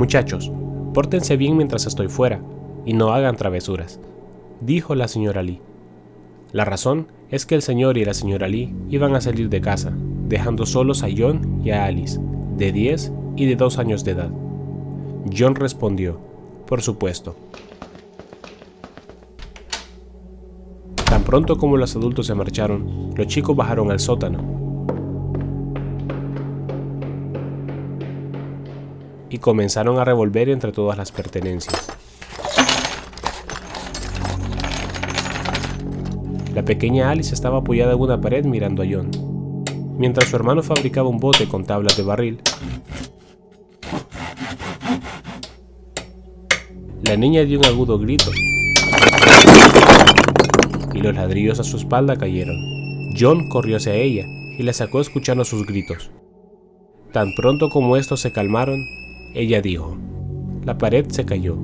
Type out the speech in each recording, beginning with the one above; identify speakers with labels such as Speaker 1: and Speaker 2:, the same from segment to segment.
Speaker 1: Muchachos, pórtense bien mientras estoy fuera y no hagan travesuras, dijo la señora Lee. La razón es que el señor y la señora Lee iban a salir de casa, dejando solos a John y a Alice, de 10 y de 2 años de edad. John respondió, por supuesto. Tan pronto como los adultos se marcharon, los chicos bajaron al sótano. Y comenzaron a revolver entre todas las pertenencias. La pequeña Alice estaba apoyada en una pared mirando a John, mientras su hermano fabricaba un bote con tablas de barril. La niña dio un agudo grito y los ladrillos a su espalda cayeron. John corrió hacia ella y la sacó escuchando sus gritos. Tan pronto como estos se calmaron, ella dijo, la pared se cayó.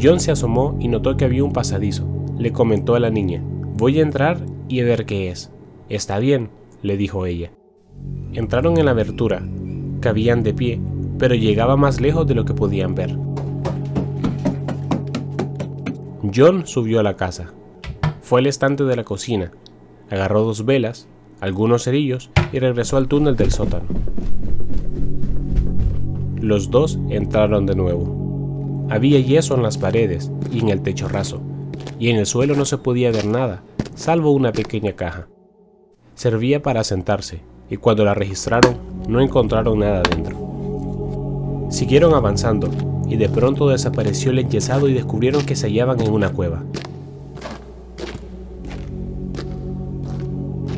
Speaker 1: John se asomó y notó que había un pasadizo. Le comentó a la niña, voy a entrar y a ver qué es. Está bien, le dijo ella. Entraron en la abertura. Cabían de pie, pero llegaba más lejos de lo que podían ver. John subió a la casa. Fue al estante de la cocina, agarró dos velas, algunos cerillos y regresó al túnel del sótano. Los dos entraron de nuevo. Había yeso en las paredes y en el techo raso, y en el suelo no se podía ver nada, salvo una pequeña caja. Servía para sentarse, y cuando la registraron no encontraron nada dentro. Siguieron avanzando, y de pronto desapareció el enyesado y descubrieron que se hallaban en una cueva.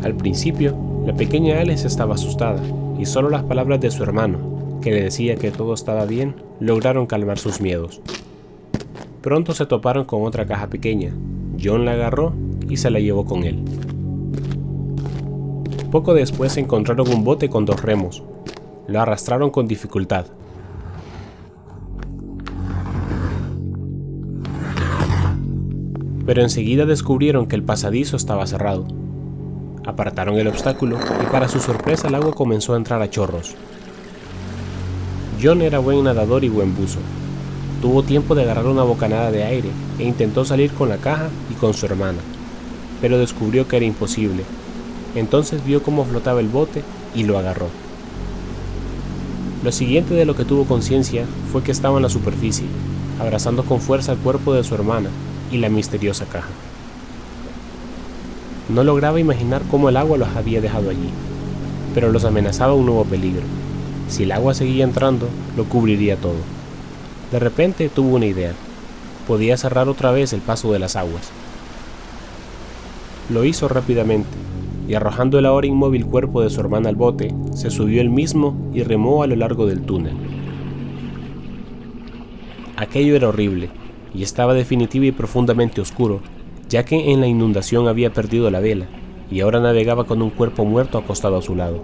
Speaker 1: Al principio, la pequeña Alice estaba asustada y solo las palabras de su hermano, que le decía que todo estaba bien, lograron calmar sus miedos. Pronto se toparon con otra caja pequeña. John la agarró y se la llevó con él. Poco después encontraron un bote con dos remos. Lo arrastraron con dificultad. Pero enseguida descubrieron que el pasadizo estaba cerrado Apartaron el obstáculo y para su sorpresa el agua comenzó a entrar a chorros. John era buen nadador y buen buzo. Tuvo tiempo de agarrar una bocanada de aire e intentó salir con la caja y con su hermana, pero descubrió que era imposible. Entonces vio cómo flotaba el bote y lo agarró. Lo siguiente de lo que tuvo conciencia fue que estaba en la superficie, abrazando con fuerza el cuerpo de su hermana y la misteriosa caja. No lograba imaginar cómo el agua los había dejado allí, pero los amenazaba un nuevo peligro. Si el agua seguía entrando, lo cubriría todo. De repente tuvo una idea. Podía cerrar otra vez el paso de las aguas. Lo hizo rápidamente, y arrojando el ahora inmóvil cuerpo de su hermana al bote, se subió él mismo y remó a lo largo del túnel. Aquello era horrible, y estaba definitivo y profundamente oscuro, ya que en la inundación había perdido la vela y ahora navegaba con un cuerpo muerto acostado a su lado.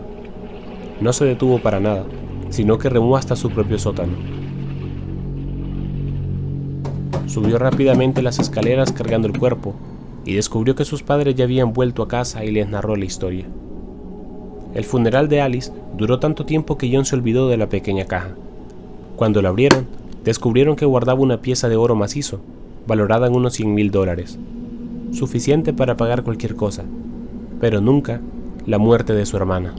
Speaker 1: No se detuvo para nada, sino que remó hasta su propio sótano. Subió rápidamente las escaleras cargando el cuerpo y descubrió que sus padres ya habían vuelto a casa y les narró la historia. El funeral de Alice duró tanto tiempo que John se olvidó de la pequeña caja. Cuando la abrieron, descubrieron que guardaba una pieza de oro macizo, valorada en unos 100 mil dólares suficiente para pagar cualquier cosa, pero nunca la muerte de su hermana.